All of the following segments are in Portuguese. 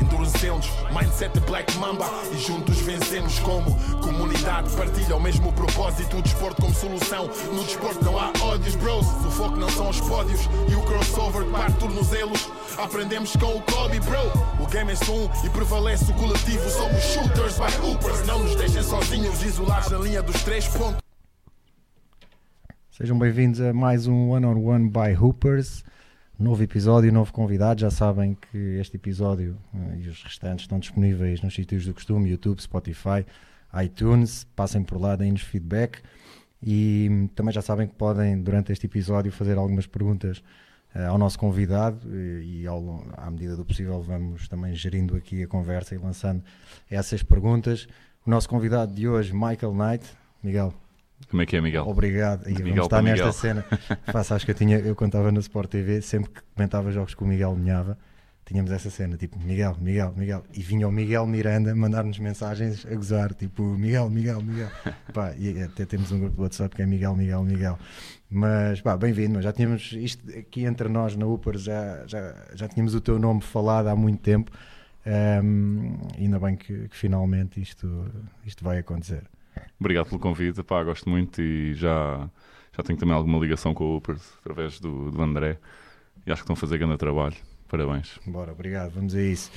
endurecemos, mindset Black Mamba e juntos vencemos como comunidade. Partilha o mesmo propósito, o desporto como solução. No desporto não há ódios, bros. O foco não são os pódios e o crossover que parte tornozelos. Aprendemos com o Kobe, bro. O game é só um e prevalece o coletivo. Somos shooters by hoopers. Não nos deixem sozinhos, isolados na linha dos três pontos. Sejam bem-vindos a mais um One on One by Hoopers. Novo episódio, novo convidado. Já sabem que este episódio eh, e os restantes estão disponíveis nos sítios do costume: YouTube, Spotify, iTunes. Passem por lá, deem-nos feedback. E hum, também já sabem que podem, durante este episódio, fazer algumas perguntas eh, ao nosso convidado e, e ao, à medida do possível vamos também gerindo aqui a conversa e lançando essas perguntas. O nosso convidado de hoje, Michael Knight. Miguel, Como é que é, Miguel? Obrigado. E Miguel estar para nesta Miguel. cena. Faço, acho que eu tinha, eu estava no Sport TV, sempre que comentava jogos com o Miguel Minhava, tínhamos essa cena, tipo, Miguel, Miguel, Miguel. E vinha o Miguel Miranda mandar-nos mensagens a gozar, tipo, Miguel, Miguel, Miguel. Pá, e até temos um grupo do WhatsApp que é Miguel, Miguel, Miguel. Mas, pá, bem-vindo, já tínhamos isto aqui entre nós na Upper, já, já, já tínhamos o teu nome falado há muito tempo. Ahm, ainda bem que, que finalmente isto, isto vai acontecer. Obrigado pelo convite, pá, gosto muito e já, já tenho também alguma ligação com o Upers através do, do André e acho que estão a fazer grande trabalho. Parabéns. Bora, obrigado, vamos a isso.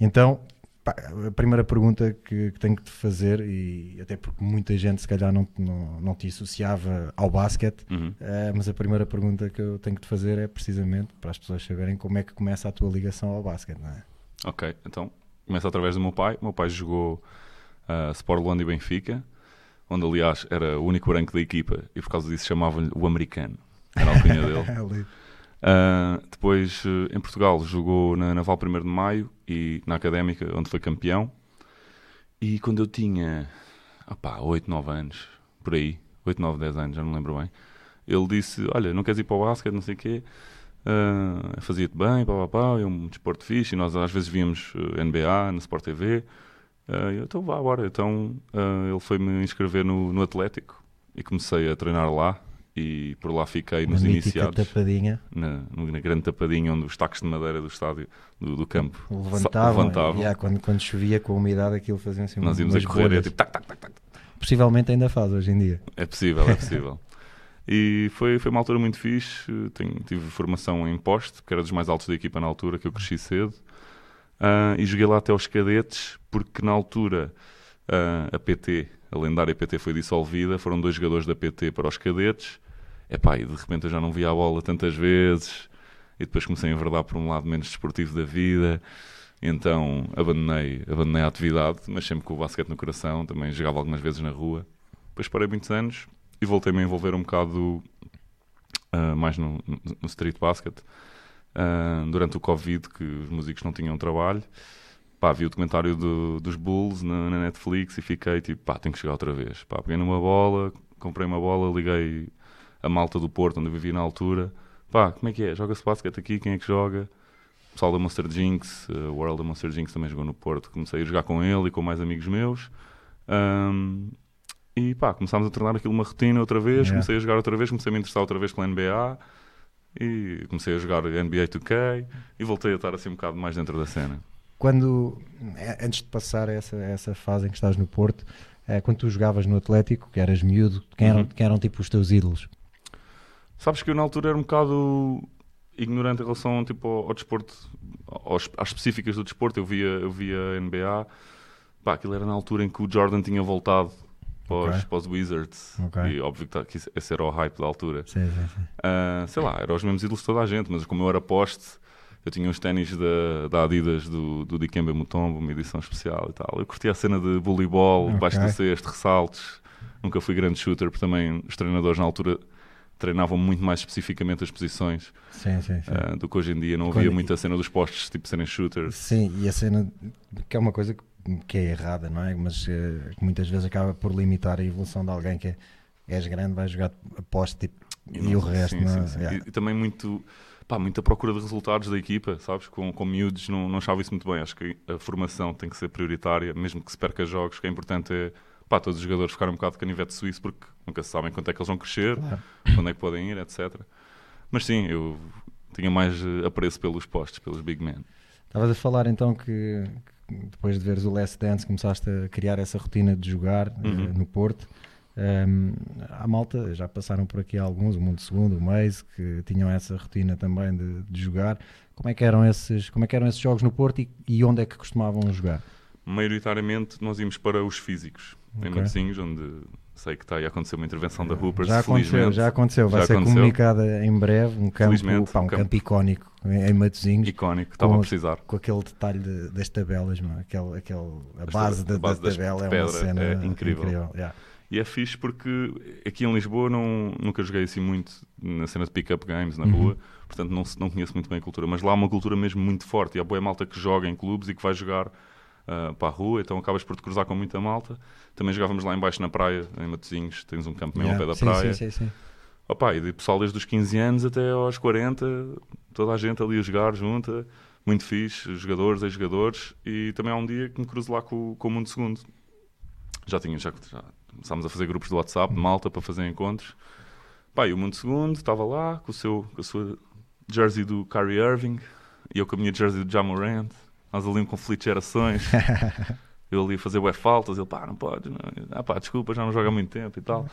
Então, pá, a primeira pergunta que, que tenho que te fazer, e até porque muita gente se calhar não, não, não te associava ao basquete, Uhum. eh, mas a primeira pergunta que eu tenho que te fazer é precisamente para as pessoas saberem como é que começa a tua ligação ao basquete, não é? Ok, então começa através do meu pai. O meu pai jogou uh, Sport Luanda e Benfica, onde aliás era o único branco da equipa e por causa disso chamavam-lhe o americano. Era a alcunha dele. Uh, depois, uh, em Portugal, jogou na Naval 1 de Maio e na Académica, onde foi campeão. E quando eu tinha opá, 8, 9 anos, por aí, 8, 9, 10 anos, já não me lembro bem, ele disse: Olha, não queres ir para o basquete, não sei o quê, uh, fazia-te bem, pá, pá, pá, é um desporto fixe. E nós às vezes víamos uh, NBA na Sport TV. Uh, e eu, então vá, bora. Então uh, ele foi-me inscrever no, no Atlético e comecei a treinar lá. E por lá fiquei nos Uma mítica iniciados tapadinha, na, na grande tapadinha onde os tacos de madeira do estádio, do, do campo, levantavam, levantavam. e, quando, quando chovia com a umidade aquilo fazia assim Nós íamos a correr e tipo tac, tac, tac, tac. Possivelmente ainda faz hoje em dia. É possível, é possível. e foi, foi uma altura muito fixe. Tenho, tive formação em poste, que era dos mais altos da equipa na altura, que eu cresci cedo. Ah, e joguei lá até aos cadetes, porque na altura ah, a PT, a lendária PT, foi dissolvida. Foram dois jogadores da PT para os cadetes. Epá, e de repente eu já não via a bola tantas vezes. E depois comecei a enverdar por um lado menos desportivo da vida. Então abandonei, abandonei a atividade, mas sempre com o basquete no coração. Também jogava algumas vezes na rua. Depois parei muitos anos e voltei-me a envolver um bocado ah, mais no, no, no street basket. Ah, durante o Covid, que os músicos não tinham trabalho, pá, vi o documentário do- dos Bulls na, na Netflix e fiquei tipo, pá, tenho que chegar outra vez. Pá, peguei numa bola, comprei uma bola, liguei a malta do Porto, onde eu vivia na altura. Pá, como é que é? Joga-se basquete aqui? Quem é que joga? O pessoal da Monster Jinx, ah, o World da Monster Jinx também jogou no Porto. Comecei a jogar com ele e com mais amigos meus. Ahm, e pá, começámos a tornar aquilo uma rotina outra vez. Yeah. Comecei a jogar outra vez, comecei a me interessar outra vez pela NBA. E comecei a jogar NBA 2K e voltei a estar assim um bocado mais dentro da cena. quando eh, antes de passar essa, essa fase em que estás no Porto, eh, quando tu jogavas no Atlético, que eras miúdo, quem eram, Uhum. quem eram tipo os teus ídolos? Sabes que eu na altura era um bocado ignorante em relação tipo, ao, ao desporto, aos, às específicas do desporto. Eu via, eu via a NBA, pá, aquilo era na altura em que o Jordan tinha voltado para os, Ok. para os Wizards. Ok. E óbvio que, tá- que esse era o hype da altura. Sim, sim, sim. Ah, sei lá, eram os mesmos ídolos de toda a gente, mas como eu era poste, eu tinha uns ténis da, da Adidas do, do Dikembe Mutombo, uma edição especial e tal. Eu curtia a cena de voleibol, Ok. debaixo do cesto, ressaltos. Nunca fui grande shooter, porque também os treinadores na altura treinavam muito mais especificamente as posições Sim, sim, sim. ah, do que hoje em dia. Não Quando- havia muita cena dos postes, tipo serem shooters. Sim, e a cena que é uma coisa que, que é errada, não é? Mas que muitas vezes acaba por limitar a evolução de alguém que é, és grande, vais jogar a poste tipo, e, não- o resto sim, não sim, é? sim. Yeah. E, e também muito. pá, muita procura de resultados da equipa, sabes? Com, com miúdos, não, não achava isso muito bem. Acho que a formação tem que ser prioritária, mesmo que se perca jogos, o que é importante é pá, todos os jogadores ficarem um bocado de canivete suíço, porque nunca se sabem quanto é que eles vão crescer, Claro. quando é que podem ir, etc. Mas sim, eu tinha mais eh, apreço pelos postos, pelos big men. Estavas a falar então que depois de veres o Last Dance começaste a criar essa rotina de jogar eh, Uhum. no Porto. Um, a malta, já passaram por aqui alguns, o Mundo Segundo, o Maze, que tinham essa rotina também de, de jogar. Como é, que eram esses, como é que eram esses jogos no Porto e, e onde é que costumavam jogar? Maioritariamente nós íamos para os físicos, em Ok. Matosinhos, onde sei que está aí a acontecer uma intervenção da Hoopers, já aconteceu, felizmente. já aconteceu, vai Já ser aconteceu. comunicada em breve um campo, pá, um um campo, campo. icónico em, Matosinhos. Icónico, estava a precisar. com aquele detalhe de- das tabelas, mano. Aquele, aquele, a Esta- base, da, a base da tabela é uma cena é incrível. yeah. E é fixe porque aqui em Lisboa não, nunca joguei assim muito na cena de pick-up games na Uhum. rua, portanto não, não conheço muito bem a cultura, mas lá há uma cultura mesmo muito forte e há boa malta que joga em clubes e que vai jogar ah, para a rua, então acabas por te cruzar com muita malta. Também jogávamos lá embaixo na praia, em Matosinhos, tens um campo mesmo Yeah. ao pé da Sim, praia. Sim, sim, sim. Opa, e de pessoal desde os 15 anos até aos 40, toda a gente ali a jogar junta, muito fixe, jogadores, ex-jogadores, e também há um dia que me cruzo lá com, com o Mundo Segundo. Já, tinha, já, já começámos a fazer grupos de WhatsApp, de malta, para fazer encontros. Pá, e o Mundo Segundo estava lá com, o seu, com a sua jersey do Kyrie Irving, e eu com a minha jersey do Jamorant, nós ali um conflito de gerações. eu ali a fazer web faltas, ele, pá, não podes, não. ah pá, desculpa, já não joga há muito tempo e tal.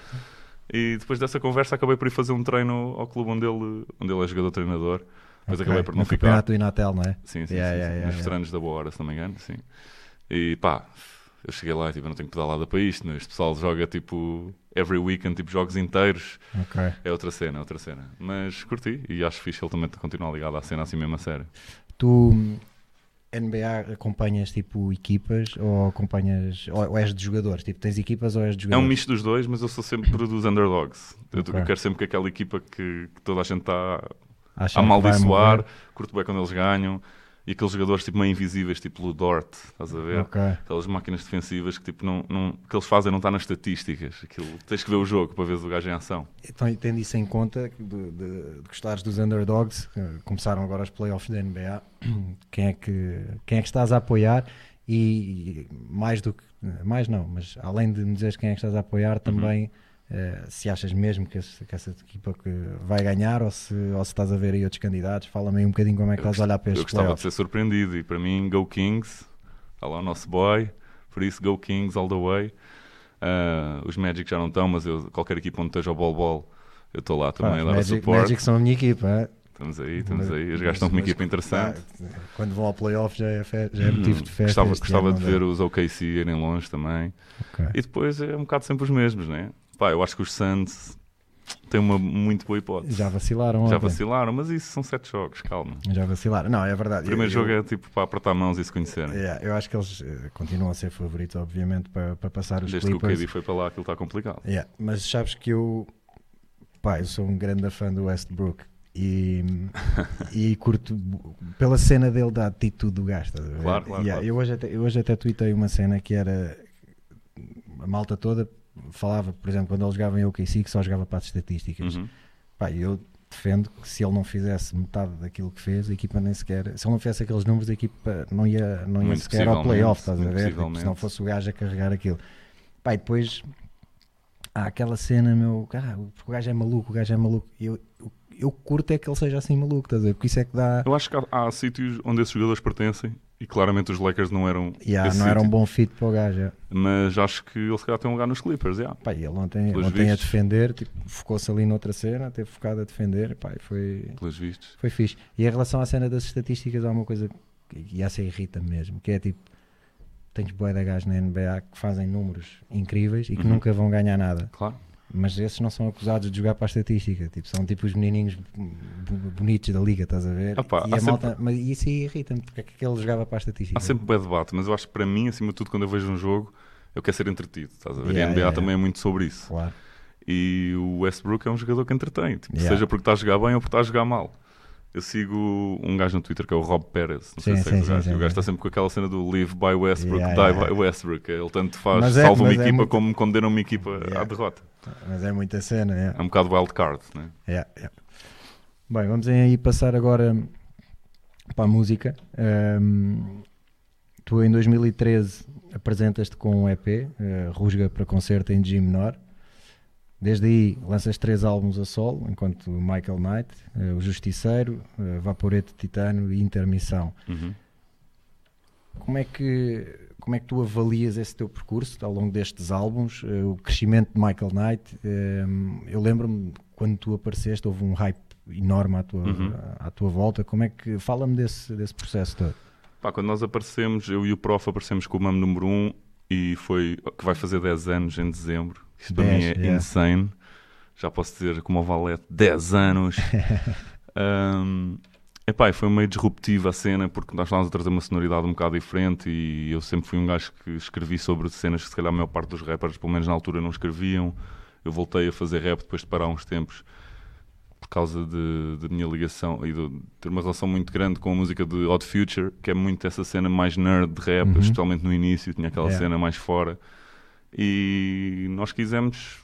E depois dessa conversa acabei por ir fazer um treino ao clube onde ele, onde ele é jogador-treinador. Depois Ok. acabei por não no ficar. campeonato do Inatel, não é? Sim, sim, Yeah, sim, yeah, sim. yeah, nos treinos da boa hora, se não me engano, sim. E pá, eu cheguei lá e tipo, não tenho pedalada para isto, né? este pessoal joga tipo every weekend, tipo jogos inteiros. Ok. É outra cena, é outra cena. Mas curti e acho fixe ele também continuar ligado à cena assim mesmo a sério. Tu, NBA, acompanhas tipo equipas ou acompanhas. Ou, és de jogadores? Tipo, tens equipas ou és de É um jogadores? misto dos dois, mas eu sou sempre dos underdogs. Eu, Ok. eu quero sempre que aquela equipa que, que toda a gente está a amaldiçoar, curto bem quando eles ganham. E aqueles jogadores tipo meio invisíveis, tipo o Dort, estás a ver? Ok. Aquelas máquinas defensivas que tipo não, não, que eles fazem não está nas estatísticas. Aquilo, tens que ver o jogo para ver o gajo em ação. Então, tendo isso em conta, de, de, de gostares dos underdogs, eh, começaram agora os playoffs da NBA, quem é que, quem é que estás a apoiar? E, e mais do que, mais não, mas além de me dizeres quem é que estás a apoiar, também eh, se achas mesmo que, esse- que essa equipa que vai ganhar ou se, ou se estás a ver aí outros candidatos, fala-me aí um bocadinho como é que Eu estás a olhar para Eu estes gostava de playoffs. ser surpreendido e para mim, Go Kings, está lá o nosso boy, por isso Go Kings all the way. Ah, os Magic já não estão, mas eu, qualquer equipa onde esteja o Bol Bol, eu estou lá também Pá, a dar Magic, suporte. Magic são a minha equipa, é? Estamos aí, estamos Mas- aí. Os gajos estão com uma equipa interessante. quando vão ao playoff já é, fe- já é motivo de festa. Gostava, este gostava de não é? ver os OKC irem longe também. Ok. E depois é um bocado sempre os mesmos, né? Pá, eu acho que os Suns têm uma muito boa hipótese. Já vacilaram Já ontem. vacilaram, mas isso são sete jogos, calma. Já vacilaram. Não, é verdade. O primeiro Eu- jogo é tipo para apertar mãos e se conhecerem. Yeah, eu acho que eles eh, continuam a ser favoritos, obviamente, para, para passar os Desde que o Clippers. KD foi para lá, aquilo está complicado. Yeah, mas sabes que eu, pá, eu sou um grande fã do Westbrook e, e curto pela cena dele da atitude do ver? Claro, claro, Yeah, claro. Eu, hoje até, eu hoje até tuitei uma cena que era a malta toda falava, por exemplo, quando ele jogava em OKC, que só jogava para as estatísticas. Uhum. Pá, eu defendo que se ele não fizesse metade daquilo que fez, a equipa nem sequer. Se ele não fizesse aqueles números, a equipa não ia, não ia Muito sequer ao playoff, estás a ver? Tipo, se não fosse o gajo a carregar aquilo. Pá, e depois há aquela cena, meu, ah, porque o gajo é maluco, o gajo é maluco. Eu, eu, eu curto é que ele seja assim maluco, estás a ver? Porque isso é que dá. Eu acho que há, há sítios onde esses jogadores pertencem e claramente os Lakers não eram. Yeah, não era um sítio. bom fit para o gajo. é. Mas acho que ele se calhar tem um lugar nos Clippers. Yeah. Pá, ele ontem, Pelos ontem a defender, tipo, focou-se ali noutra cena, teve focado a defender, pá, foi, Pelos vistos. Foi fixe. E em relação à cena das estatísticas, há uma coisa que essa irrita mesmo, que é tipo, tens bué de gajos na NBA que fazem números incríveis e que Uhum. nunca vão ganhar nada. Claro. Mas esses não são acusados de jogar para a estatística. Tipo, são tipo os menininhos bonitos da liga, estás a ver? Opa, e a sempre- malta, mas isso aí irrita-me, porque é que ele jogava para a estatística? Há sempre bem debate, mas eu acho que para mim, acima de tudo, quando eu vejo um jogo, eu quero ser entretido. Estás a ver? e Yeah, a NBA yeah, também yeah. é muito sobre isso. Claro. E o Westbrook é um jogador que entretém. Tipo. Seja porque está a jogar bem ou porque está a jogar mal. Eu sigo um gajo no Twitter que é o Rob Pérez. Não sei Sim, se sim, é o sim, gajo. sim, E o gajo está sempre com aquela cena do live by Westbrook, Yeah, die yeah. by Westbrook. Ele tanto faz, é- salva uma é equipa muito- como condena uma equipa Yeah. à derrota. Mas é muita cena, é. É um bocado wild card, né? Yeah, yeah. Bem, vamos aí passar agora para a música. Um, tu em 2013 apresentas-te com um EP, uh, eh, Rusga para concerto em G menor. Desde aí lanças três álbuns a solo, enquanto Michael Knight, uh, O Justiceiro, uh, Vaporeto Titano e Intermissão. Uhum. Como é que como é que tu avalias esse teu percurso ao longo destes álbuns, uh, o crescimento de Michael Knight? Uh, eu lembro-me quando tu apareceste, houve um hype enorme à tua, uhum. à, à tua volta. Como é que fala-me desse, desse processo todo? Pá, quando nós aparecemos, eu e o Prof aparecemos com o MAM número 1 e foi que vai fazer 10 anos em dezembro. Isto para mim é yeah. insane. Já posso dizer como o Valete, 10 anos. um, Epá, foi meio disruptiva a cena porque nós estávamos a trazer uma sonoridade um bocado diferente e eu sempre fui um gajo que escrevi sobre cenas que se calhar a maior parte dos rappers, pelo menos na altura, não escreviam. Eu voltei a fazer rap depois de parar uns tempos por causa de, de minha ligação e de ter uma relação muito grande com a música de Odd Future, que é muito essa cena mais nerd de rap, uhum. especialmente no início, tinha aquela yeah. cena mais fora. E nós quisemos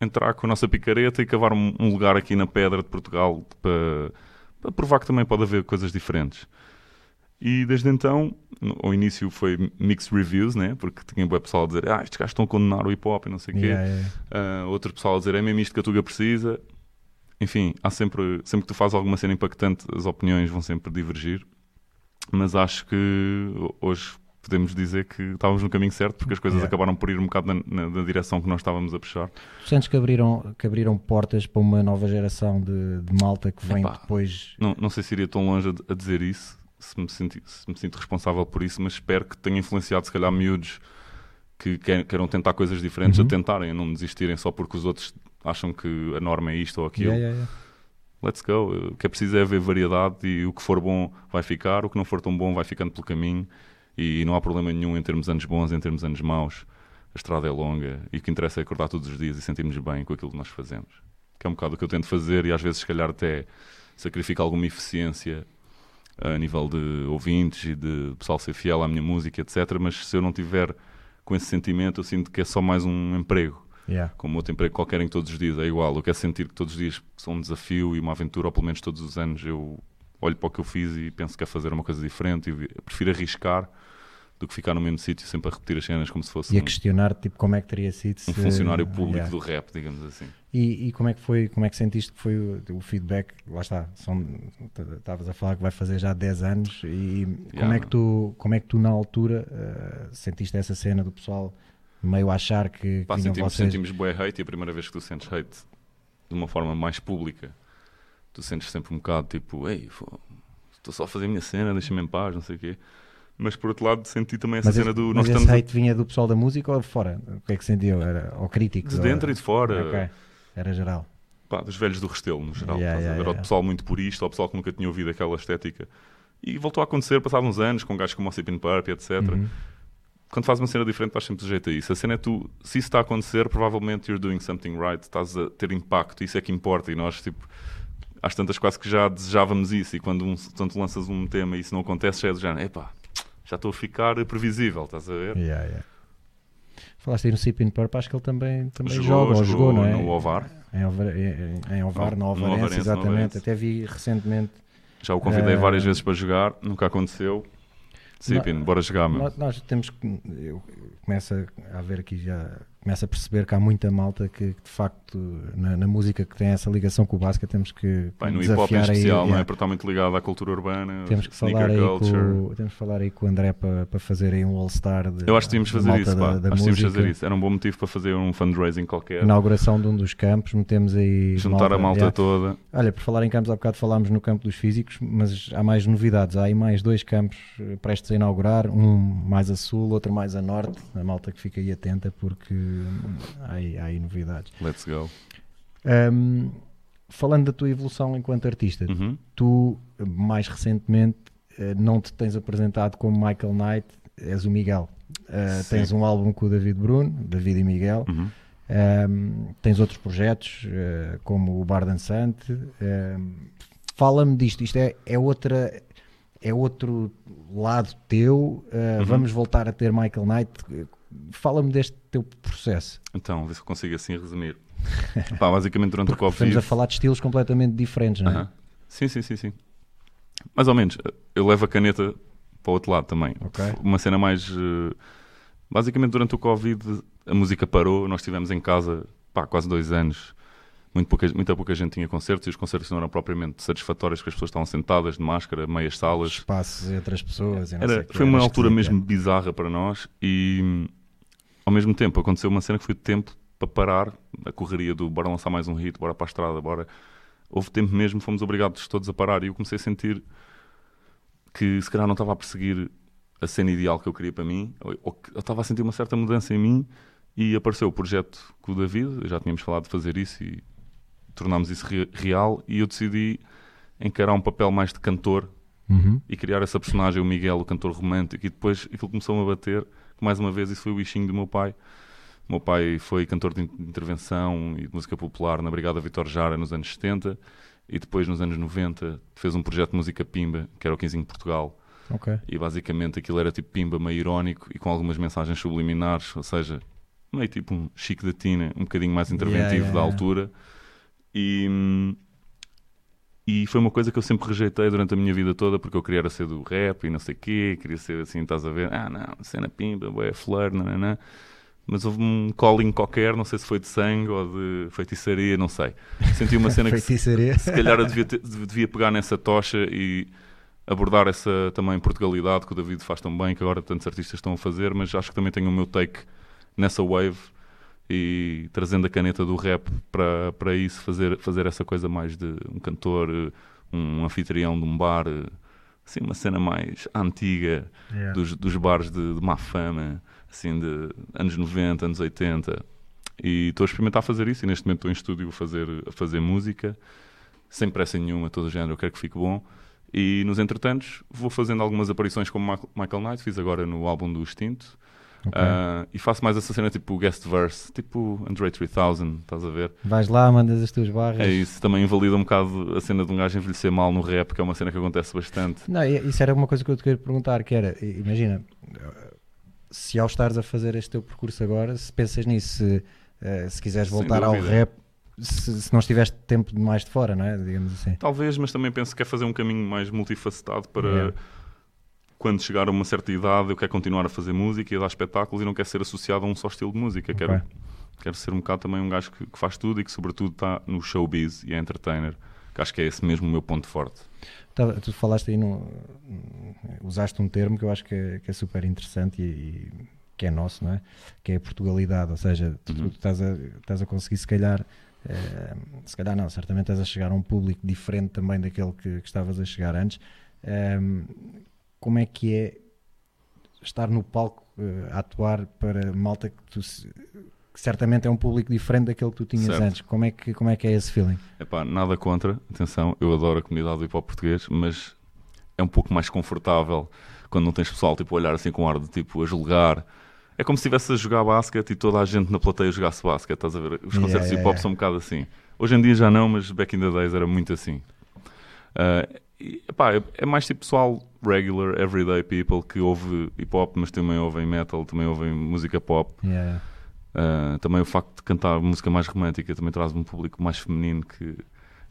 entrar com a nossa picareta e cavar um, um lugar aqui na pedra de Portugal para para provar que também pode haver coisas diferentes. E desde então, ao início foi mixed reviews, né? porque tinha um pessoal a dizer ah, estes gajos estão a condenar o hip hop e não sei o yeah, quê. Yeah. Uh, outro pessoal a dizer é mesmo isto que a Tuga precisa. Enfim, há sempre, sempre que tu fazes alguma cena impactante, as opiniões vão sempre divergir. Mas acho que hoje podemos dizer que estávamos no caminho certo porque as coisas yeah. acabaram por ir um bocado na, na, na, direção que nós estávamos a puxar. Tu sentes que abriram, que abriram portas para uma nova geração de, de malta que vem Epá, depois? Não, não sei se iria tão longe a, a dizer isso, se me, senti, se me sinto responsável por isso, mas espero que tenha influenciado se calhar miúdos que queiram tentar coisas diferentes, uhum. a tentarem, a não desistirem só porque os outros acham que a norma é isto ou aquilo. Yeah, yeah, yeah. Let's go. O que é preciso é haver variedade e o que for bom vai ficar, o que não for tão bom vai ficando pelo caminho e não há problema nenhum em termos anos bons, em termos anos maus. A estrada é longa e o que interessa é acordar todos os dias e sentirmos bem com aquilo que nós fazemos. Que é um bocado o que eu tento fazer e às vezes, se calhar, até sacrifico alguma eficiência a nível de ouvintes e de pessoal ser fiel à minha música, etc. Mas se eu não tiver com esse sentimento, eu sinto que é só mais um emprego. Yeah. Como outro emprego qualquer em que todos os dias é igual. Eu quero sentir que todos os dias são um desafio e uma aventura, ou pelo menos todos os anos eu olho para o que eu fiz e penso que é fazer uma coisa diferente e prefiro arriscar do que ficar no mesmo sítio sempre a repetir as cenas como se fosse e a questionar tipo como é que teria sido um funcionário público yeah. do rap digamos assim. E, e, como é que foi como é que sentiste que foi o, o feedback? Lá está estavas a falar que vai fazer já 10 anos e yeah. como é que tu como é que tu na altura uh, sentiste essa cena do pessoal meio a achar que, Pá, sentimos, vocês... sentimos bué hate e a primeira vez que tu sentes hate de uma forma mais pública. Tu sentes sempre um bocado tipo ei estou só a fazer a minha cena deixa-me em paz não sei o quê mas por outro lado senti também essa mas cena esse, do. Mas nós esse estamos hate a... vinha do pessoal da música ou de fora? O que é que sentiu? Era, ou críticos? De dentro ou... e de fora. Okay. Era geral. Pá, dos velhos do Restelo, no geral. Yeah, yeah, yeah. O pessoal muito purista, o pessoal que nunca tinha ouvido aquela estética. E voltou a acontecer, passados uns anos, com gajos como o Cipin Purp, etc. Uhum. Quando fazes uma cena diferente, estás sempre sujeito a isso. A cena é tu, se isso está a acontecer, provavelmente you're doing something right, estás a ter impacto, isso é que importa. E nós, tipo, às tantas quase que já desejávamos isso. E quando um, tanto lanças um tema e isso não acontece, já é do género, epá, já estou a ficar previsível, estás a ver? Yeah, yeah. Falaste aí no Sipin Purp, acho que ele também, também jogou, joga, jogou, jogou, não é? No Ovar. Em Ovar, em, em Ovar no, no Ovarense, exatamente. Ovarense. Até vi recentemente. Já o convidei uh, várias vezes para jogar, nunca aconteceu. Sipin, bora jogar, meu. Nós, nós temos que. Eu começo a haver aqui já começa a perceber que há muita malta que, de facto, na, na, música que tem essa ligação com o basquete, temos que Bem, no hip hop em especial, aí, não é? Porque está muito ligado à cultura urbana, temos que falar aí com, Temos que falar aí com o André para, para fazer aí um All-Star. Eu acho que tínhamos fazer isso, pá. Da, acho que fazer isso. Era um bom motivo para fazer um fundraising qualquer. Inauguração de um dos campos, metemos aí. Juntar malta, a malta toda. Olha, por falar em campos, há bocado falámos no campo dos físicos, mas há mais novidades. Há aí mais dois campos eh, prestes a inaugurar, um mais a sul, outro mais a norte. A malta que fica aí atenta porque há aí, há aí novidades. Let's go. Um, falando da tua evolução enquanto artista, uhum. tu mais recentemente eh, não te tens apresentado como Michael Knight, és o Miguel. Uh, tens um álbum com o David Bruno, David e Miguel. Uhum. Um, tens outros projetos uh, como o Bar Dançante. Um, Fala-me disto, isto é, é outra é outro lado teu. Uh, uhum. Vamos voltar a ter Michael Knight fala-me deste teu processo. Então, vê se eu consigo assim resumir. Pá, basicamente durante o Covid. Estamos a falar de estilos completamente diferentes, não é? Uh -huh. Sim, sim, sim, sim. Mais ou menos. Eu levo a caneta para o outro lado também. Ok. Uma cena mais. eh, Basicamente, durante o Covid, a música parou. Nós estivemos em casa pá, quase dois anos. Muito pouca, muita pouca gente tinha concertos e os concertos não eram propriamente satisfatórios porque as pessoas estavam sentadas de máscara, meias salas. Espaços entre as pessoas. Era, foi uma altura mesmo bizarra para nós e ao mesmo tempo aconteceu uma cena que foi de tempo para parar a correria do bora lançar mais um hit, bora para a estrada, bora. Houve tempo mesmo, fomos obrigados todos a parar e eu comecei a sentir que se calhar não estava a perseguir a cena ideal que eu queria para mim, ou, que eu estava a sentir uma certa mudança em mim e apareceu o projeto com o David, já tínhamos falado de fazer isso e tornámos isso re- real e eu decidi encarar um papel mais de cantor Uhum. e criar essa personagem, o Miguel, o cantor romântico, e depois aquilo começou-me a bater, mais uma vez isso foi o bichinho do meu pai. O meu pai foi cantor de in- de intervenção e de música popular na Brigada Vitor Jara nos anos 70 e depois nos anos 90 fez um projeto de música Pimba, que era o 15 em Portugal, Ok. e basicamente aquilo era tipo Pimba meio irónico e com algumas mensagens subliminares, ou seja, meio tipo um Chico da Tina, um bocadinho mais interventivo Yeah, yeah, da altura. E, hum, e foi uma coisa que eu sempre rejeitei durante a minha vida toda, porque eu queria era ser do rap e não sei o quê, queria ser assim, estás a ver? Ah, não, cena Pimba, boé, fleur, nananã. Mas houve um calling qualquer, não sei se foi de sangue ou de feitiçaria, não sei. Senti uma cena que se, se calhar eu devia, ter- devia pegar nessa tocha e abordar essa também Portugalidade que o David faz tão bem, que agora tantos artistas estão a fazer, mas acho que também tenho o meu take nessa wave e trazendo a caneta do rap para, para isso, fazer, fazer essa coisa mais de um cantor, um anfitrião de um bar, assim, uma cena mais antiga Yeah. dos, dos bares de, de má fama, assim, de anos 90, anos 80. E estou a experimentar fazer isso e neste momento estou em estúdio a fazer, a fazer música, sem pressa nenhuma, todo o género, eu quero que fique bom. E nos entretantos vou fazendo algumas aparições como Michael- Michael Knight, fiz agora no álbum do Extinto. Ok. Ah, e faço mais essa cena tipo guest verse, tipo Andre 3000, estás a ver? Vais lá, mandas as tuas barras. É isso, também invalida um bocado a cena de um gajo envelhecer mal no rap, que é uma cena que acontece bastante. Não, isso era uma coisa que eu te queria perguntar, que era, imagina, se ao estares a fazer este teu percurso agora, se pensas nisso, se, eh, se quiseres voltar ao rap, se, se não estiveste tempo demais de fora, não é? Digamos assim. Talvez, mas também penso que é fazer um caminho mais multifacetado para Yeah. Quando chegar a uma certa idade eu quero continuar a fazer música e a dar espetáculos e não quero ser associado a um só estilo de música. Ok. Quero, quero ser um bocado também um gajo que, que faz tudo e que sobretudo está no showbiz e é entertainer. Que acho que é esse mesmo o meu ponto forte. Tava- tu falaste aí, no, usaste um termo que eu acho que é, que é super interessante e, e que é nosso, não é? Que é a Portugalidade, ou seja, tu, tu Uhum. estás, a, estás a conseguir se calhar, eh, se calhar não, certamente estás a chegar a um público diferente também daquele que, que estavas a chegar antes. Ehm, como é que é estar no palco eh, a atuar para malta que tu se- que certamente é um público diferente daquele que tu tinhas Certo. antes? Como é, que, como é que é esse feeling? Epá, nada contra, atenção, eu adoro a comunidade do hip hop português, mas é um pouco mais confortável quando não tens pessoal tipo, a olhar assim com ar de tipo a julgar. É como se estivesse a jogar basquete e toda a gente na plateia jogasse basquete, estás a ver? Os Yeah, concertos de yeah, hip hop yeah. são um bocado assim. Hoje em dia já não, mas back in the days era muito assim. Ah, e, epá, é, é mais tipo pessoal regular, everyday people que ouve hip hop, mas também ouvem metal, também ouvem música pop. Yeah. Uh, também o facto de cantar música mais romântica também traz um público mais feminino que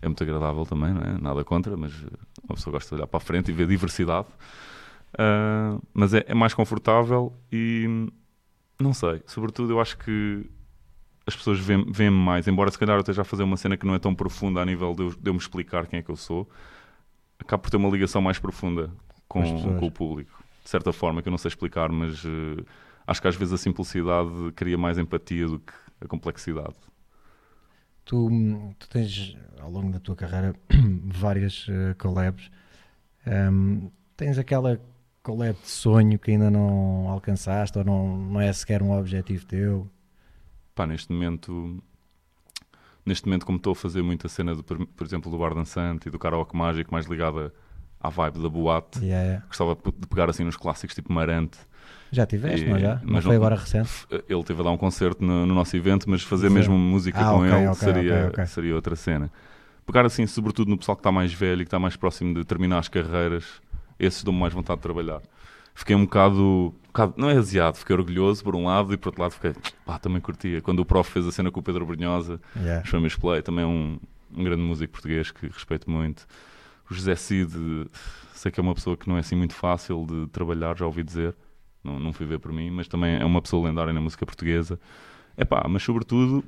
é muito agradável também, não é? Nada contra, mas uma pessoa gosta de olhar para a frente e ver diversidade. Uh, mas é, é mais confortável e não sei, sobretudo eu acho que as pessoas veem- veem-me mais, embora se calhar eu esteja a fazer uma cena que não é tão profunda a nível de eu, de eu me explicar quem é que eu sou, acabo por ter uma ligação mais profunda Com com, o público, de certa forma, que eu não sei explicar, mas uh, acho que às vezes a simplicidade cria mais empatia do que a complexidade. Tu, tu tens ao longo da tua carreira várias eh, collabs. Ehm, tens aquela collab de sonho que ainda não alcançaste ou não, não é sequer um objetivo teu? Pá, neste momento, neste momento, como estou a fazer muita cena, por, por exemplo, do bar dançante e do karaoke mágico, mais ligada à vibe da boate, Yeah, yeah. gostava de pegar assim nos clássicos tipo Marante. Já tiveste, E- não já? Não mas foi não- agora recente? Ele teve a dar um concerto no, no nosso evento, mas fazer Sim. mesmo música Ah, com ok, ele ok, seria, ok, ok. seria outra cena. Pegar assim, sobretudo no pessoal que está mais velho e que está mais próximo de terminar as carreiras, esses dão-me mais vontade de trabalhar. Fiquei um bocado, um bocado, não é aziado, fiquei orgulhoso por um lado e por outro lado fiquei, pá, também curtia. Quando o prof fez a cena com o Pedro Brunhosa, Yeah. Famous Play, também é um, um grande músico português que respeito muito. O José Cid, sei que é uma pessoa que não é assim muito fácil de trabalhar, já ouvi dizer. Não, não fui ver por mim, mas também é uma pessoa lendária na música portuguesa. É pá, mas sobretudo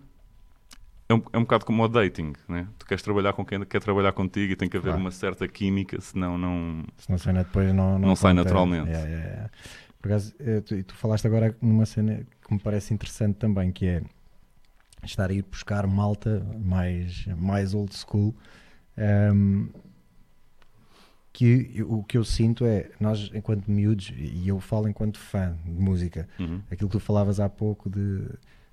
é um, é um bocado como o dating, né? Tu queres trabalhar com quem quer trabalhar contigo e tem que haver Claro. uma certa química, senão não. Se não cena depois não, Não sai conta. naturalmente. Yeah, yeah, yeah. Por acaso, eh, tu, tu falaste agora numa cena que me parece interessante também, que é estar a ir buscar malta mais, mais old school. ehm, que o que eu sinto é, nós enquanto miúdos, e eu falo enquanto fã de música, Uhum. aquilo que tu falavas há pouco de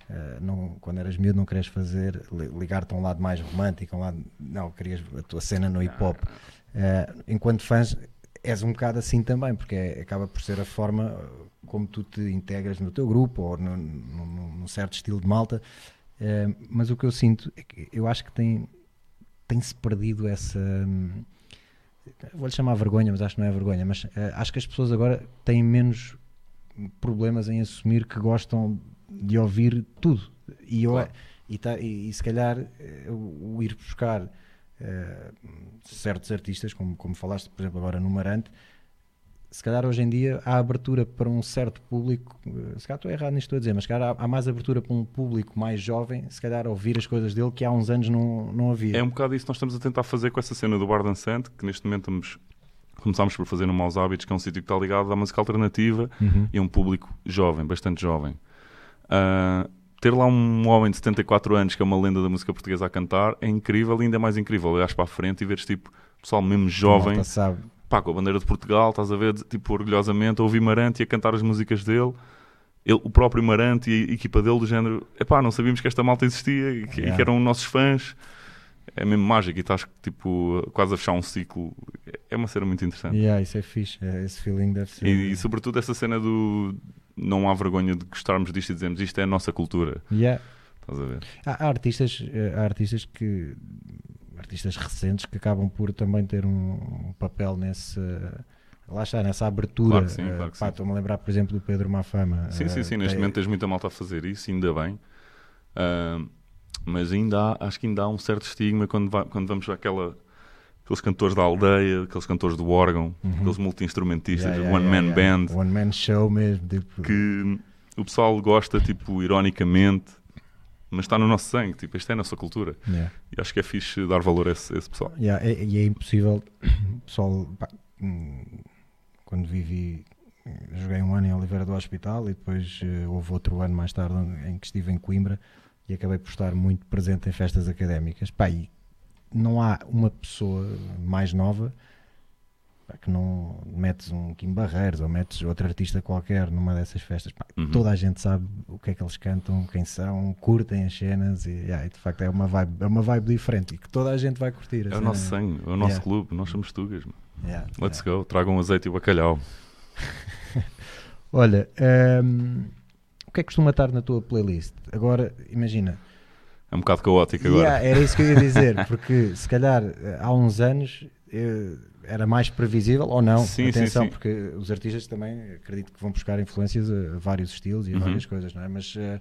eh, não, quando eras miúdo não querias fazer li- ligar-te a um lado mais romântico, a um lado, não, querias a tua cena no hip hop. Eh, enquanto fãs és um bocado assim também, porque é- acaba por ser a forma eh, como tu te integras no teu grupo ou no- no- no- num certo estilo de malta. Eh, mas o que eu sinto é que eu acho que tem tem-se perdido essa hum, vou-lhe chamar vergonha, mas acho que não é vergonha, mas eh, acho que as pessoas agora têm menos problemas em assumir que gostam de ouvir tudo. E, eu, Claro. e, tá- e- e se calhar eh, o, ir buscar eh, certos artistas, como, como falaste, por exemplo, agora no Marante, se calhar hoje em dia há abertura para um certo público, eh, se calhar estou errado nisto estou a dizer, mas se calhar há, há mais abertura para um público mais jovem, se calhar ouvir as coisas dele que há uns anos não, não havia. É um bocado isso que nós estamos a tentar fazer com essa cena do Bar Dançante, que neste momento estamos, começámos por fazer no Maus Hábitos, que é um sítio que está ligado à música alternativa Uhum. e a um público jovem, bastante jovem. Ah, ter lá um homem de 74 anos, que é uma lenda da música portuguesa a cantar, é incrível e ainda é mais incrível. Olhas para a frente e veres tipo, pessoal mesmo jovem. Pá, com a bandeira de Portugal, estás a ver, tipo, orgulhosamente, a ouvir Marante e a cantar as músicas dele. Ele, o próprio Marante e a equipa dele, do género, epá, não sabíamos que esta malta existia e que, e Yeah. que eram nossos fãs. É mesmo mágico e estás tipo, quase a fechar um ciclo. É uma cena muito interessante. Yeah, isso é fixe, é, esse feeling deve ser. E, e sobretudo essa cena do não há vergonha de gostarmos disto e dizermos isto é a nossa cultura. Yeah. Estás a ver? Há, há artistas, eh, há artistas que artistas recentes que acabam por também ter um, um papel nesse lá está, nessa abertura. Claro que sim, claro que pá, sim. Estou-me a lembrar, por exemplo, do Pedro Mafama. Sim, sim, Eh, sim. Neste momento tens muita malta a fazer isso, ainda bem. Ah, mas ainda há, acho que ainda há um certo estigma quando, vai- quando vamos àquela. Aqueles cantores da aldeia, aqueles cantores do órgão, Uhum. aqueles multi-instrumentistas, Yeah, yeah, one yeah, band, One man show mesmo. Tipo, que o pessoal gosta, tipo, ironicamente, mas está no nosso sangue, tipo, isto é a nossa cultura. yeah. E acho que é fixe dar valor a esse, a esse pessoal. Yeah, é- e é, impossível, pessoal, pá, hum, quando vivi, joguei um ano em Oliveira do Hospital e depois eh, houve outro ano mais tarde em que estive em Coimbra e acabei por estar muito presente em festas académicas. Pá, e não há uma pessoa mais nova pá, que não metes um Kim Barreiros ou metes outro artista qualquer numa dessas festas. Pá, Uhum. Toda a gente sabe o que é que eles cantam, quem são, curtem as cenas e, yeah, e de facto é uma, vibe, é uma vibe diferente e que toda a gente vai curtir. É o cena nosso sangue, é o nosso Yeah. clube, nós somos tugas. Yeah, Let's go, tragam azeite e bacalhau. Olha, hum, o que é que costuma estar na tua playlist? Agora, imagina. É um bocado caótico agora. Yeah, era isso que eu ia dizer, porque se calhar eh, há uns anos eh, era mais previsível ou não. Sim, sim, Atenção, sim. porque os artistas também acredito que vão buscar influências a vários estilos e a Uhum. várias coisas, não é? Mas eh,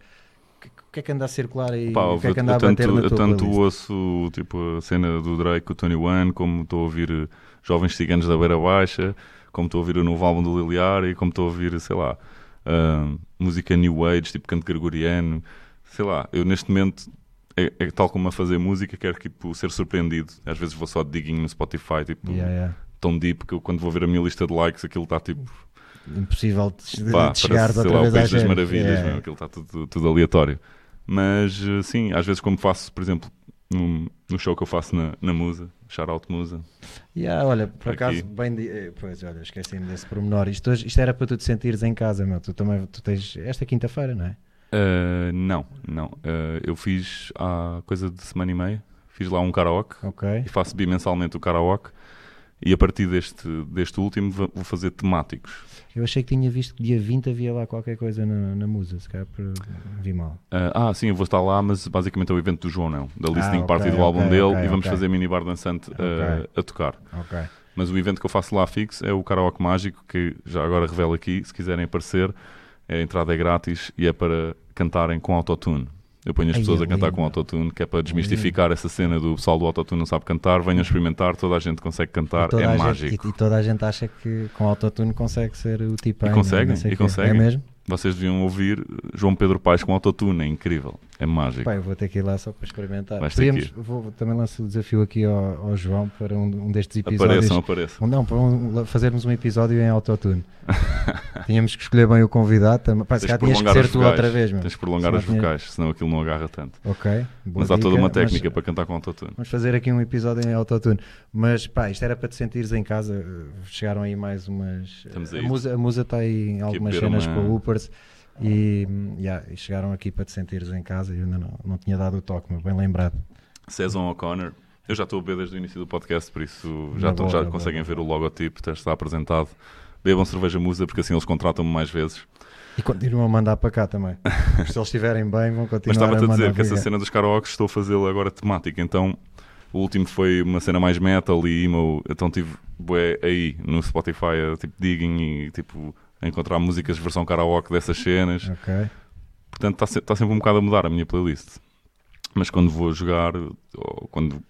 o que, o que é que anda a circular aí? Pá, o que é que eu, anda a eu tanto, bater na tua tanto ouço tipo, a cena do Drake, o Tony One, como estou a ouvir Jovens Ciganos da Beira Baixa, como estou a ouvir o novo álbum do Liliar e como estou a ouvir, sei lá, ah, música New Age, tipo canto gregoriano, sei lá, eu neste momento é, é tal como a fazer música, quero tipo, ser surpreendido. Às vezes vou só de digging no Spotify, tipo, Yeah, yeah. tão deep que eu, quando vou ver a minha lista de likes aquilo está tipo Impossível de, de Pá, chegar parece, outra lá, o vez País às das. Maravilhas, Yeah. meu, aquilo está tudo, tudo aleatório. Mas, eh, sim, às vezes como faço, por exemplo, no, no show que eu faço na, na Musa, Shout Out Musa, Yeah, olha, por Aqui. acaso, bem. di- eh, Pois, olha, esqueci-me desse pormenor. Isto, hoje- isto era para tu te sentires em casa, meu. Tu também tu tens esta quinta-feira, não é? Eh, não, não. Eh, eu fiz há coisa de semana e meia, fiz lá um karaoke Ok. e faço bimensalmente o karaoke. E a partir deste, deste último vou fazer temáticos. Eu achei que tinha visto que dia 20 havia lá qualquer coisa na, na musa, se calhar vi mal. Eh, ah, sim, eu vou estar lá, mas basicamente é o evento do João Não, da listening Ah, ok, party do álbum ok, dele ok, e vamos fazer minibar dançante eh, Ok. a tocar. Mas o evento que eu faço lá fixo é o Karaoke Mágico, que já agora revelo aqui, se quiserem aparecer, a entrada é grátis e é para cantarem com autotune. Eu ponho as Ai, pessoas é a cantar lindo. com autotune, que é para desmistificar essa cena do pessoal do autotune não sabe cantar. Venham experimentar, toda a gente consegue cantar, é gente- mágico. e, e toda a gente acha que com autotune consegue ser o tipo E conseguem, e conseguem. É mesmo? Vocês deviam ouvir João Pedro Paes com autotune, é incrível, é mágico. Eu vou ter que ir lá só para experimentar. Podíamos, que vou, também lanço o desafio aqui ao, ao João para um, um destes episódios. Apareçam, apareçam. Não, para um- fazermos um episódio em autotune. Tínhamos que escolher bem o convidado. também. Pá, se cá tinhas que ser tu outra vez, meu. Tens de prolongar Se as tinha- vocais, senão aquilo não agarra tanto. Ok. Mas há toda uma mas técnica para cantar com autotune. Vamos fazer aqui um episódio em autotune. Mas pá, isto era para te sentires em casa. Chegaram aí mais umas. Estamos a a, musa, a musa está aí em algumas cenas uma- com o Upers. E, yeah, e chegaram aqui para te sentires em casa e eu ainda não, não tinha dado o toque, mas bem lembrado. Cezon O'Connor. Eu já estou a ver desde o início do podcast, por isso já, estou- já conseguem ver o logotipo, está apresentado. Bebam cerveja musa, porque assim eles contratam-me mais vezes. E continuam a mandar para cá também. Se eles estiverem bem, vão Mas continuar estava-te a a mandar dizer que essa cena dos karaokes estou a fazê-la agora temática. Então, o último foi uma cena mais metal e emo. Então tive bué, aí no Spotify, a, tipo digging e tipo a encontrar músicas versão karaoke dessas cenas. Ok. Portanto, está, se- está sempre um bocado a mudar a minha playlist. Mas quando vou jogar, ou quando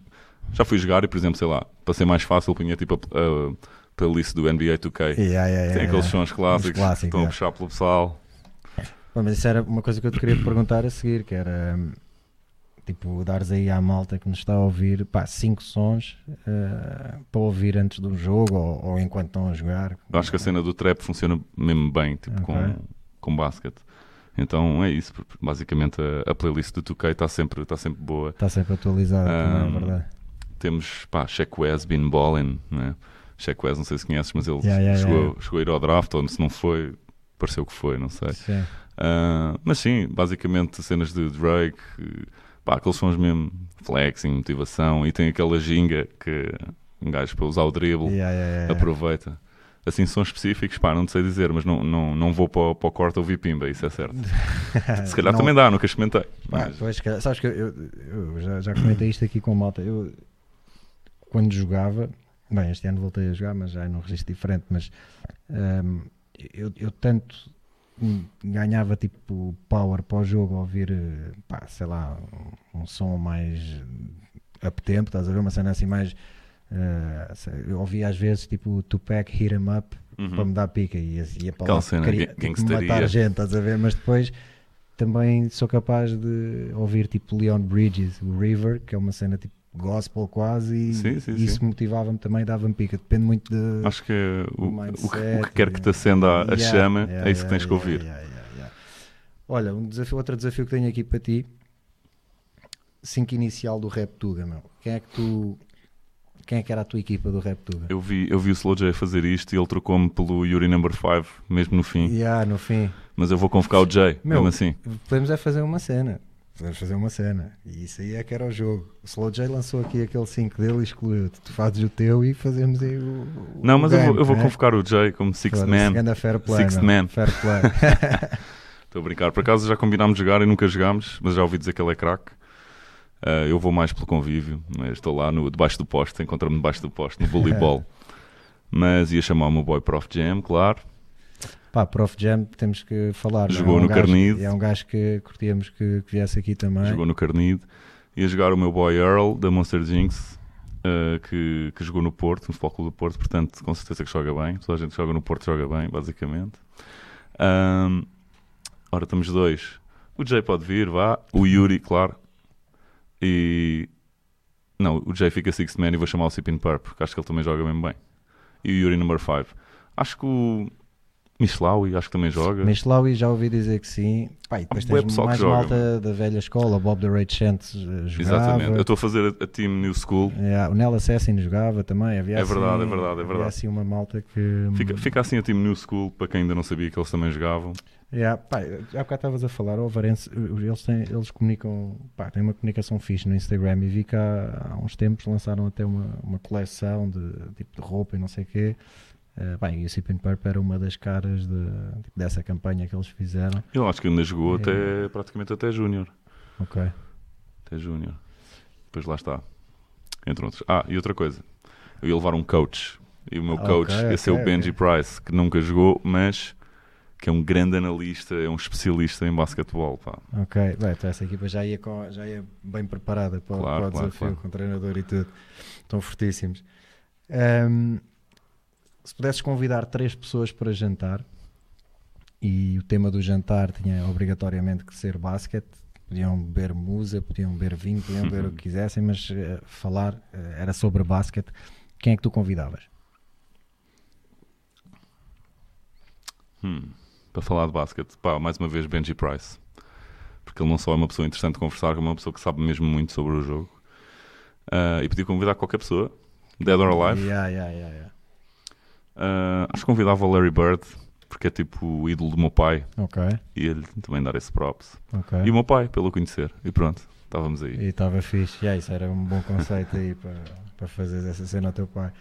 já fui jogar e, por exemplo, sei lá, para ser mais fácil, punha tipo a, a playlist do NBA 2K. Yeah, yeah, yeah, Tem aqueles sons clássicos, que clássicos, estão a puxar pelo pessoal. Bom, mas isso era uma coisa que eu te queria perguntar a seguir, que era hum, tipo, dares aí à malta que nos está a ouvir pá, cinco sons eh, para ouvir antes de um jogo ou, ou enquanto estão a jogar. Eu acho que a cena do trap funciona mesmo bem, tipo, Ok. com, com basquete. Então é isso. Basicamente a, a playlist do 2K está sempre, está sempre boa. Está sempre atualizada, também, é verdade. Temos, pá, Shaq West, Been Ballin, né? Shaq West, não sei se conheces, mas ele Yeah, yeah, chegou, yeah. chegou a ir ao draft, ou se não foi, pareceu que foi, não sei. Sim. Ah, mas sim, basicamente cenas de Drake, pá, aqueles sons mesmo flexing, motivação, e tem aquela ginga que um gajo para usar o dribble Yeah, yeah, yeah, aproveita. Assim, sons específicos, pá, não sei dizer, mas não, não, não vou para, o- para o corte ouvir pimba, isso é certo. Se calhar Não- também dá, nunca experimentei. Pá, Mas, pois, sabes que eu, eu- já, já comentei isto aqui com a malta. Eu, quando jogava, bem, este ano voltei a jogar, mas já num registro diferente. Mas hum, eu, eu tanto ganhava tipo power para o jogo ouvir, pá, sei lá, um, som mais up tempo, estás a ver? Uma cena assim mais. sei- eu ouvia às vezes tipo Tupac Hit 'em Up uhum. para me dar pica e ia para Aquela lá, cena queria, tipo, matar gente, estás a ver? Mas depois também sou capaz de ouvir tipo Leon Bridges, o River, que é uma cena tipo gospel quase, e Sim, sim, isso sim. motivava-me também, dava-me pica. Depende muito de. Acho que é o, o o, que, quer que te acenda a, Yeah, chama, yeah, é isso que tens que ouvir. Olha, um desafio, outro desafio que tenho aqui para ti. 5 inicial do Rap Tuga, meu. Quem é que tu. Quem é que era a tua equipa do Rap Tuga? Eu vi, eu vi o Slow J fazer isto e ele trocou-me pelo Yuri Number 5, mesmo no fim. Yeah, no fim. Mas eu vou convocar o J, Meu, mesmo assim. Podemos é fazer uma cena. Podemos fazer uma cena. E isso aí é que era o jogo. O Slow J lançou aqui aquele 5 dele e excluiu-te. Tu fazes o teu e fazemos aí o. o Não, mas eu vou, eu vou né? convocar o J como Sixth Foda-se, Man. fair play, Sixth meu. man. Fair play. Estou a brincar. Por acaso já combinámos jogar e nunca jogámos, mas já ouvi dizer que ele é craque. Ah, eu vou mais pelo convívio. mas Estou lá no, debaixo do poste, encontra-me debaixo do poste, no voleibol. mas ia chamar o meu boy Prof Jam, claro. Pá, Prof Jam, temos que falar. é? Jogou É um no gajo- Carnide. É um gajo que curtíamos que, que viesse aqui também. Jogou no Carnide. Ia jogar o meu boy Earl, da Monster Jinx, ah, que, que jogou no Porto, no Futebol Clube do Porto, portanto, com certeza que joga bem. Toda a gente que joga no Porto joga bem, basicamente. Ahm, ora, estamos dois. O Jay pode vir, vá. O Yuri, claro. E. Não, o Jay fica Sixth Man e vou chamar o Sipin Purp, porque acho que ele também joga bem bem. E o Yuri number 5. Acho que o Mislawi, acho que também joga. Michelawi já ouvi dizer que sim. E depois Há tens mais joga, malta da velha escola. Bob the Rage Chance eh, jogava. Exatamente. Eu estou a fazer a, a Team New School. Yeah, o Nel Assassin jogava também. Havia É verdade, assim- é verdade, é havia verdade. assim uma malta que. Fica, fica assim a Team New School, para quem ainda não sabia que eles também jogavam. Yeah, pá, há bocado estavas a falar, o Varense, eles, têm, eles comunicam, pá, têm uma comunicação fixe no Instagram e vi que há, há uns tempos lançaram até uma, uma coleção de tipo de roupa e não sei o quê. Uh, pá, e o Sip and Purp era uma das caras de, tipo, dessa campanha que eles fizeram. Ele acho que ainda jogou É. até praticamente até Júnior. Ok. Até Júnior. Depois lá está. Entre outros. Ah, e outra coisa. Eu ia levar um coach. E o meu coach ia ser o Benji. Price, que nunca jogou, mas que é um grande analista, é um especialista em basquetebol. Pá. Ok, bem, então essa equipa já ia, com, já ia bem preparada para, Claro, para o claro, desafio, claro. com o treinador e tudo. Estão fortíssimos. Ahm, se pudesses convidar três pessoas para jantar e o tema do jantar tinha obrigatoriamente que ser basquete, podiam beber musa, podiam beber vinho, podiam beber o que quisessem, mas eh, falar eh, era sobre basquete. Quem é que tu convidavas? Hum, para falar de basquete, pá, mais uma vez Benji Price. Porque ele não só é uma pessoa interessante de conversar, como é uma pessoa que sabe mesmo muito sobre o jogo. Ah, e podia convidar qualquer pessoa, dead or alive. Yeah, yeah, yeah, Ah, acho que convidava o Larry Bird, porque é tipo o ídolo do meu pai, Ok, e ele também dar esse props. ok. E o meu pai, pelo conhecer. E pronto, estávamos aí. E estava fixe. Yeah, isso era um bom conceito aí para, para fazer essa cena ao teu pai.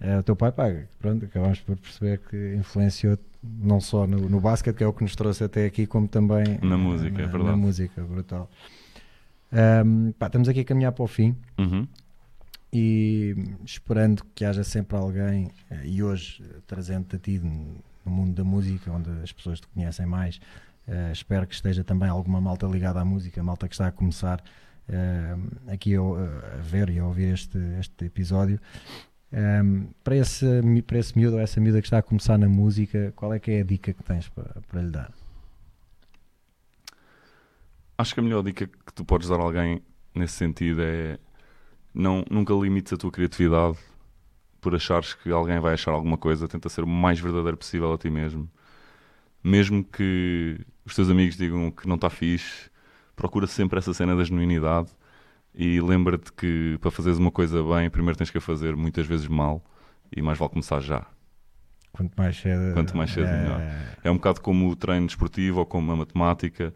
É, o teu pai, pá, pronto, acabamos por perceber que influenciou não só no, no basquete, que é o que nos trouxe até aqui, como também Na música, é na, verdade. na música, brutal. Ahm, pá, estamos aqui a caminhar para o fim Uhum. E esperando que haja sempre alguém, eh, e hoje eh, trazendo-te a ti no mundo da música, onde as pessoas te conhecem mais, eh, espero que esteja também alguma malta ligada à música, malta que está a começar eh, aqui a, a ver e a ouvir este, este episódio. Um, para, esse, para esse miúdo ou essa miúda que está a começar na música, qual é que é a dica que tens para, para lhe dar? Acho que a melhor dica que tu podes dar a alguém nesse sentido é não, nunca limites a tua criatividade por achares que alguém vai achar alguma coisa. Tenta ser o mais verdadeiro possível a ti mesmo. Mesmo que os teus amigos digam que não está fixe, procura sempre essa cena da genuinidade e lembra-te que para fazeres uma coisa bem, primeiro tens que a fazer muitas vezes mal e mais vale começar já. Quanto mais cedo, Quanto mais cedo, é, melhor. É um bocado como o treino desportivo ou como a matemática.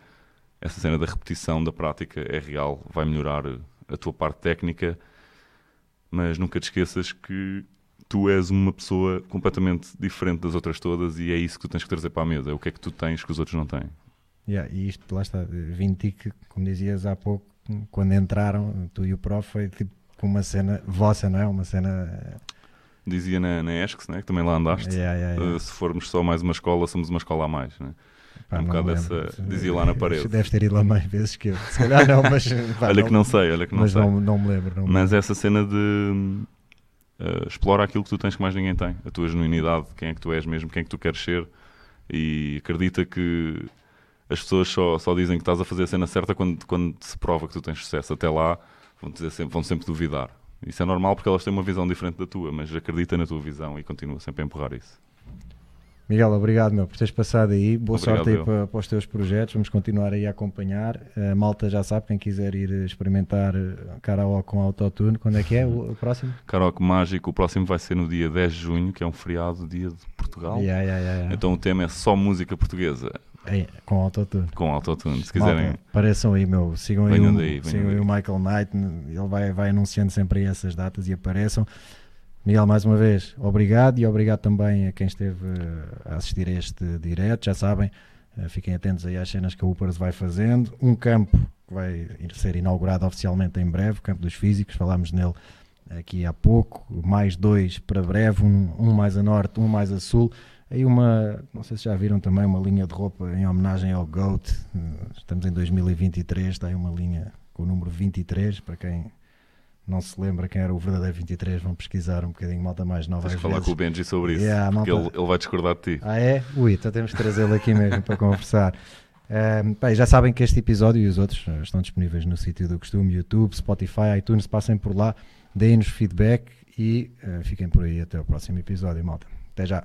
Essa cena da repetição, da prática é real, vai melhorar a tua parte técnica, mas nunca te esqueças que tu és uma pessoa completamente diferente das outras todas e é isso que tu tens que trazer para a mesa. É o que é que tu tens que os outros não têm. Yeah, e isto, lá está, vim ti que, como dizias há pouco, quando entraram, tu e o prof, foi tipo uma cena vossa, não é? Uma cena. Dizia na, na ESCS, né, que também lá andaste. Yeah, yeah. Uh, se formos só mais uma escola, somos uma escola a mais. Né? Pá, um não bocado essa- dizia lá na parede. Deves ter ido lá mais vezes que eu. Se calhar não, mas. pá, olha que não sei, olha que não mas sei. não, não me lembro. Não me Mas essa cena de uh, explora aquilo que tu tens que mais ninguém tem, a tua genuinidade, quem é que tu és mesmo, quem é que tu queres ser, e acredita que as pessoas só, só dizem que estás a fazer a cena certa quando, quando se prova que tu tens sucesso. Até lá vão, dizer sempre, vão sempre duvidar. Isso é normal porque elas têm uma visão diferente da tua, mas acredita na tua visão e continua sempre a empurrar isso. Miguel, obrigado meu, por teres passado aí. Boa Obrigado, sorte aí para, para os teus projetos. Vamos continuar aí a acompanhar. A malta já sabe, quem quiser ir experimentar eh, karaoke com autotune, quando é que é o, o próximo? Karaoke Mágico, o próximo vai ser no dia 10 de junho, que é um feriado, dia de Portugal. Yeah, yeah, yeah. Então o tema é só música portuguesa, É, com autotune. com autotune. Se quiserem, Malta, apareçam aí, meu. Sigam aí, o, daí, venham sigam aí o Michael Knight. Ele vai, vai anunciando sempre aí essas datas e apareçam. Miguel, mais uma vez, obrigado e obrigado também a quem esteve eh, a assistir a este direto. Já sabem, eh, fiquem atentos aí às cenas que a Upers vai fazendo. Um campo que vai ser inaugurado oficialmente em breve, o campo dos físicos, falámos nele aqui há pouco. Mais dois para breve, um, um mais a norte, um mais a sul. Aí uma, não sei se já viram também, uma linha de roupa em homenagem ao GOAT. Estamos em 2023, está aí uma linha com o número 23, para quem não se lembra quem era o verdadeiro 23, vão pesquisar um bocadinho, malta mais nova. tens falar vezes. com o Benji sobre isso, Yeah, porque malta- ele, ele vai discordar de ti. Ah é? Ui, então temos que trazê-lo aqui mesmo para conversar. Pá, e já sabem que este episódio e os outros eh, estão disponíveis no sítio do costume, YouTube, Spotify, iTunes, passem por lá, deem-nos feedback e eh, fiquem por aí até o próximo episódio, malta. Até já.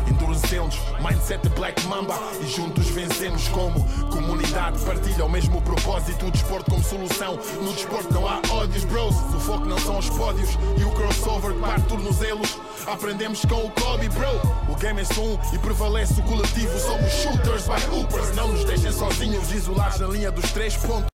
endurecemos. Mindset Black Mamba e juntos vencemos como comunidade. Partilha o mesmo propósito. O desporto como solução. No desporto não há ódios, bros. O foco não são os pódios e o crossover que parte tornozelos. Aprendemos com o Kobe, bro. O game é um e prevalece o coletivo. Somos shooters by hoopers. Não nos deixem sozinhos, isolados na linha dos três pontos.